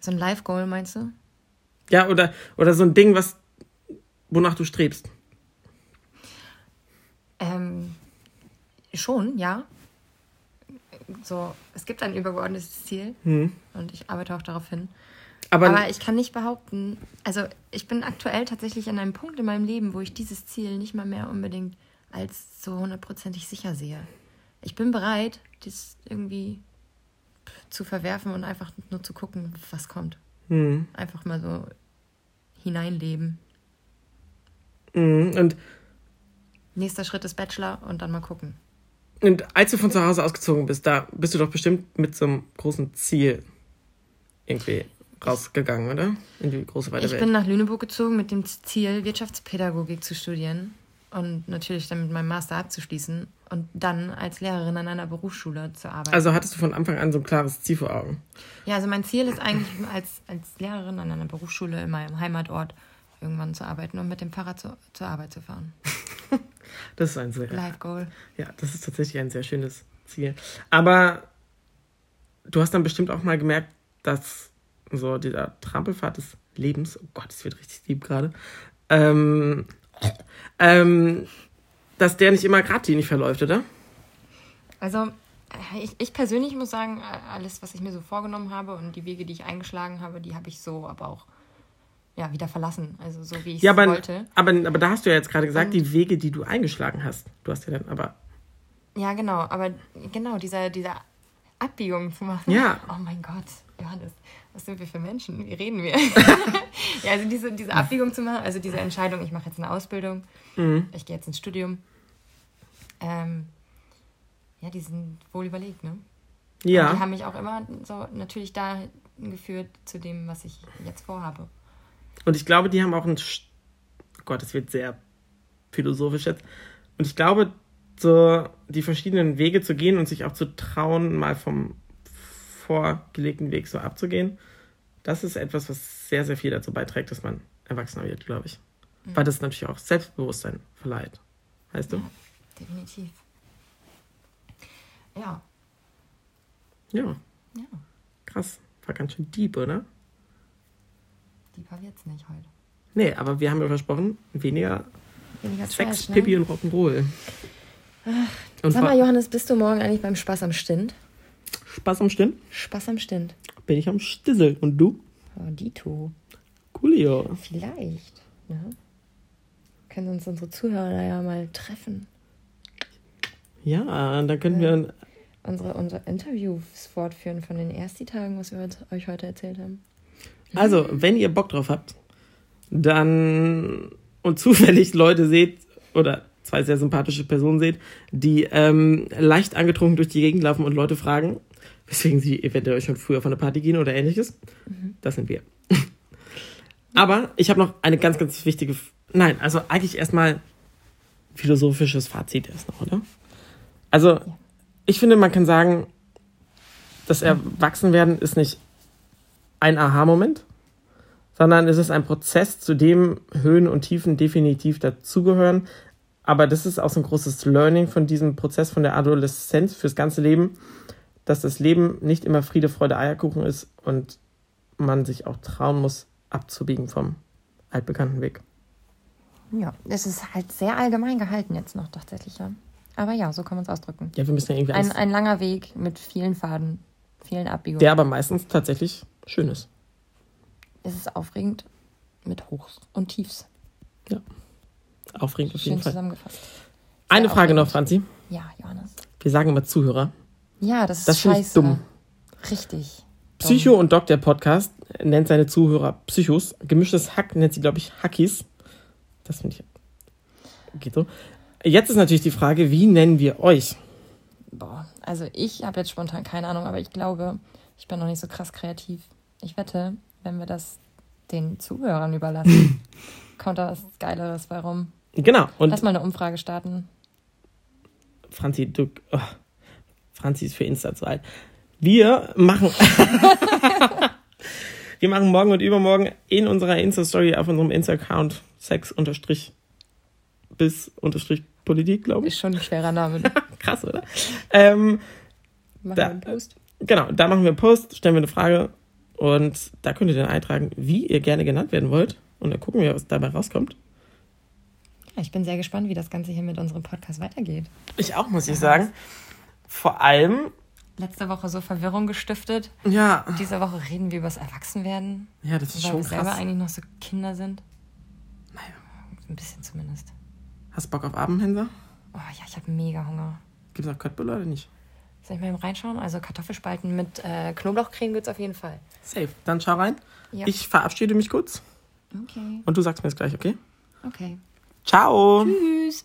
[SPEAKER 2] So ein Life-Goal meinst du?
[SPEAKER 1] Ja, oder, oder so ein Ding, was, wonach du strebst?
[SPEAKER 2] Ähm, schon, ja. So, es gibt ein übergeordnetes Ziel
[SPEAKER 1] Hm.
[SPEAKER 2] und ich arbeite auch darauf hin.
[SPEAKER 1] Aber,
[SPEAKER 2] Aber ich kann nicht behaupten, also ich bin aktuell tatsächlich an einem Punkt in meinem Leben, wo ich dieses Ziel nicht mal mehr unbedingt als so hundertprozentig sicher sehe. Ich bin bereit, das irgendwie zu verwerfen und einfach nur zu gucken, was kommt.
[SPEAKER 1] hm,
[SPEAKER 2] Einfach mal so hineinleben.
[SPEAKER 1] hm. und,
[SPEAKER 2] Nächster Schritt ist Bachelor und dann mal gucken.
[SPEAKER 1] Und als du von zu Hause ausgezogen bist, da bist du doch bestimmt mit so einem großen Ziel irgendwie rausgegangen, oder? In die große weite
[SPEAKER 2] Ich
[SPEAKER 1] Welt.
[SPEAKER 2] bin nach Lüneburg gezogen mit dem Ziel, Wirtschaftspädagogik zu studieren und natürlich dann mit meinem Master abzuschließen und dann als Lehrerin an einer Berufsschule zu arbeiten.
[SPEAKER 1] Also hattest du von Anfang an so ein klares Ziel vor Augen.
[SPEAKER 2] ja, also mein Ziel ist eigentlich als, als Lehrerin an einer Berufsschule in meinem Heimatort irgendwann zu arbeiten und mit dem Fahrrad zu, zur Arbeit zu fahren.
[SPEAKER 1] Das ist ein sehr,
[SPEAKER 2] Life Goal.
[SPEAKER 1] ja, das ist tatsächlich ein sehr schönes Ziel. Aber du hast dann bestimmt auch mal gemerkt, dass so dieser Trampelpfad des Lebens, oh Gott, es wird richtig lieb gerade, ähm, ähm, dass der nicht immer geradlinig verläuft, oder?
[SPEAKER 2] Also äh, ich, ich persönlich muss sagen, äh, alles, was ich mir so vorgenommen habe und die Wege, die ich eingeschlagen habe, die habe ich so aber auch ja, wieder verlassen. Also so wie ich es
[SPEAKER 1] Ja, aber,
[SPEAKER 2] wollte.
[SPEAKER 1] aber, aber da hast du ja jetzt gerade gesagt,
[SPEAKER 2] Und-
[SPEAKER 1] die Wege, die du eingeschlagen hast. Du hast ja dann aber,
[SPEAKER 2] Ja, genau, aber genau, dieser, dieser Abbiegung zu machen.
[SPEAKER 1] Ja.
[SPEAKER 2] Oh mein Gott, Johannes, was sind wir für Menschen? Wie reden wir? ja, also diese, diese Abbiegung zu machen, also diese Entscheidung, ich mache jetzt eine Ausbildung,
[SPEAKER 1] mhm.
[SPEAKER 2] ich gehe jetzt ins Studium. Ähm, ja, die sind wohl überlegt, ne? Und die
[SPEAKER 1] ja,
[SPEAKER 2] haben mich auch immer so natürlich dahin geführt zu dem, was ich jetzt vorhabe.
[SPEAKER 1] Und ich glaube, die haben auch ein, St- oh Gott, es wird sehr philosophisch jetzt. Und ich glaube, so die verschiedenen Wege zu gehen und sich auch zu trauen, mal vom vorgelegten Weg so abzugehen, das ist etwas, was sehr, sehr viel dazu beiträgt, dass man erwachsener wird, glaube ich. Weil das natürlich auch Selbstbewusstsein verleiht. Weißt du?
[SPEAKER 2] Ja. Definitiv. Ja,
[SPEAKER 1] Ja,
[SPEAKER 2] ja,
[SPEAKER 1] krass. War ganz schön deep, oder?
[SPEAKER 2] Die war jetzt nicht heute.
[SPEAKER 1] Nee, aber wir haben ja versprochen, weniger
[SPEAKER 2] Weniger
[SPEAKER 1] Sex,
[SPEAKER 2] Trash, ne?
[SPEAKER 1] Pipi und Rock'n'Roll. Und
[SPEAKER 2] Sag mal, Johannes, bist du morgen eigentlich beim Spaß am Stint?
[SPEAKER 1] Spaß am Stimmen?
[SPEAKER 2] Spaß am Stint.
[SPEAKER 1] Bin ich am Stissel. Und du?
[SPEAKER 2] Oh, Dito.
[SPEAKER 1] Coolio.
[SPEAKER 2] Vielleicht. Ne? Können uns unsere Zuhörer da ja mal treffen.
[SPEAKER 1] Ja, da können wir.
[SPEAKER 2] Unsere, unsere Interviews fortführen von den Ersti-Tagen, was wir euch heute erzählt haben.
[SPEAKER 1] Also, wenn ihr Bock drauf habt, dann und zufällig Leute seht oder zwei sehr sympathische Personen seht, die ähm, leicht angetrunken durch die Gegend laufen und Leute fragen, weswegen sie eventuell schon früher von der Party gehen oder ähnliches, das sind wir. Aber ich habe noch eine ganz, ganz wichtige. F- Nein, also eigentlich erstmal philosophisches Fazit erst noch, oder? Also, ich finde, man kann sagen, das Erwachsenwerden ist nicht ein Aha-Moment, sondern es ist ein Prozess, zu dem Höhen und Tiefen definitiv dazugehören. Aber das ist auch so ein großes Learning von diesem Prozess von der Adoleszenz fürs ganze Leben, dass das Leben nicht immer Friede, Freude, Eierkuchen ist und man sich auch trauen muss, abzubiegen vom altbekannten Weg.
[SPEAKER 2] Ja, es ist halt sehr allgemein gehalten jetzt noch tatsächlich, ja. Aber ja, so kann man es ausdrücken.
[SPEAKER 1] Ja, wir müssen ja irgendwie
[SPEAKER 2] Ein, ein langer Weg mit vielen Faden, vielen Abbiegungen.
[SPEAKER 1] der aber meistens tatsächlich schön ist.
[SPEAKER 2] Es ist aufregend mit Hochs und Tiefs.
[SPEAKER 1] Aufregend auf jeden
[SPEAKER 2] Schön
[SPEAKER 1] Fall.
[SPEAKER 2] zusammengefasst.
[SPEAKER 1] Eine
[SPEAKER 2] Sehr
[SPEAKER 1] Frage noch,
[SPEAKER 2] aufregend.
[SPEAKER 1] Franzi.
[SPEAKER 2] Ja, Johannes.
[SPEAKER 1] Wir sagen immer Zuhörer.
[SPEAKER 2] Ja, das ist
[SPEAKER 1] Das finde ich
[SPEAKER 2] scheiße.
[SPEAKER 1] dumm.
[SPEAKER 2] Richtig.
[SPEAKER 1] Psycho und Doc, der Podcast, nennt seine Zuhörer Psychos. Gemischtes Hack nennt sie, glaube ich, Hackies. Das finde ich. Geht so. Jetzt ist natürlich die Frage, wie nennen wir euch?
[SPEAKER 2] Boah, also ich habe jetzt spontan keine Ahnung, aber ich glaube, ich bin noch nicht so krass kreativ. Ich wette, wenn wir das den Zuhörern überlassen, kommt da was Geileres bei rum.
[SPEAKER 1] Genau. Und
[SPEAKER 2] Lass mal eine Umfrage starten.
[SPEAKER 1] Franzi, du. Oh, Franzi ist für Insta zu alt. Wir machen. wir machen morgen und übermorgen in unserer Insta-Story auf unserem Insta-Account Sex unterstrich bis Politik, glaube ich.
[SPEAKER 2] Ist schon ein schwerer Name.
[SPEAKER 1] Krass, oder? Ähm,
[SPEAKER 2] Machen
[SPEAKER 1] Da-
[SPEAKER 2] wir einen Post.
[SPEAKER 1] Genau, da machen wir einen Post, stellen wir eine Frage und da könnt ihr dann eintragen, wie ihr gerne genannt werden wollt. Und dann gucken wir, was dabei rauskommt.
[SPEAKER 2] Ja, ich bin sehr gespannt, wie das Ganze hier mit unserem Podcast weitergeht.
[SPEAKER 1] Ich auch, muss ich sagen. Vor allem,
[SPEAKER 2] Letzte Woche so Verwirrung gestiftet.
[SPEAKER 1] ja,
[SPEAKER 2] Diese Woche reden wir über das Erwachsenwerden,
[SPEAKER 1] ja, das ist
[SPEAKER 2] weil
[SPEAKER 1] schon
[SPEAKER 2] wir selber
[SPEAKER 1] krass.
[SPEAKER 2] eigentlich noch so Kinder sind.
[SPEAKER 1] Naja.
[SPEAKER 2] Ein bisschen zumindest.
[SPEAKER 1] Hast du Bock auf Abendhänser?
[SPEAKER 2] Oh ja, ich habe mega Hunger.
[SPEAKER 1] Gibt es auch Köttbullar oder nicht?
[SPEAKER 2] Soll ich mal reinschauen? Also Kartoffelspalten mit äh, Knoblauchcreme gibt es auf jeden Fall.
[SPEAKER 1] Safe. Dann schau rein.
[SPEAKER 2] Ja.
[SPEAKER 1] Ich verabschiede mich kurz
[SPEAKER 2] Okay,
[SPEAKER 1] und du sagst mir jetzt gleich, okay?
[SPEAKER 2] okay.
[SPEAKER 1] Ciao!
[SPEAKER 2] Tschüss.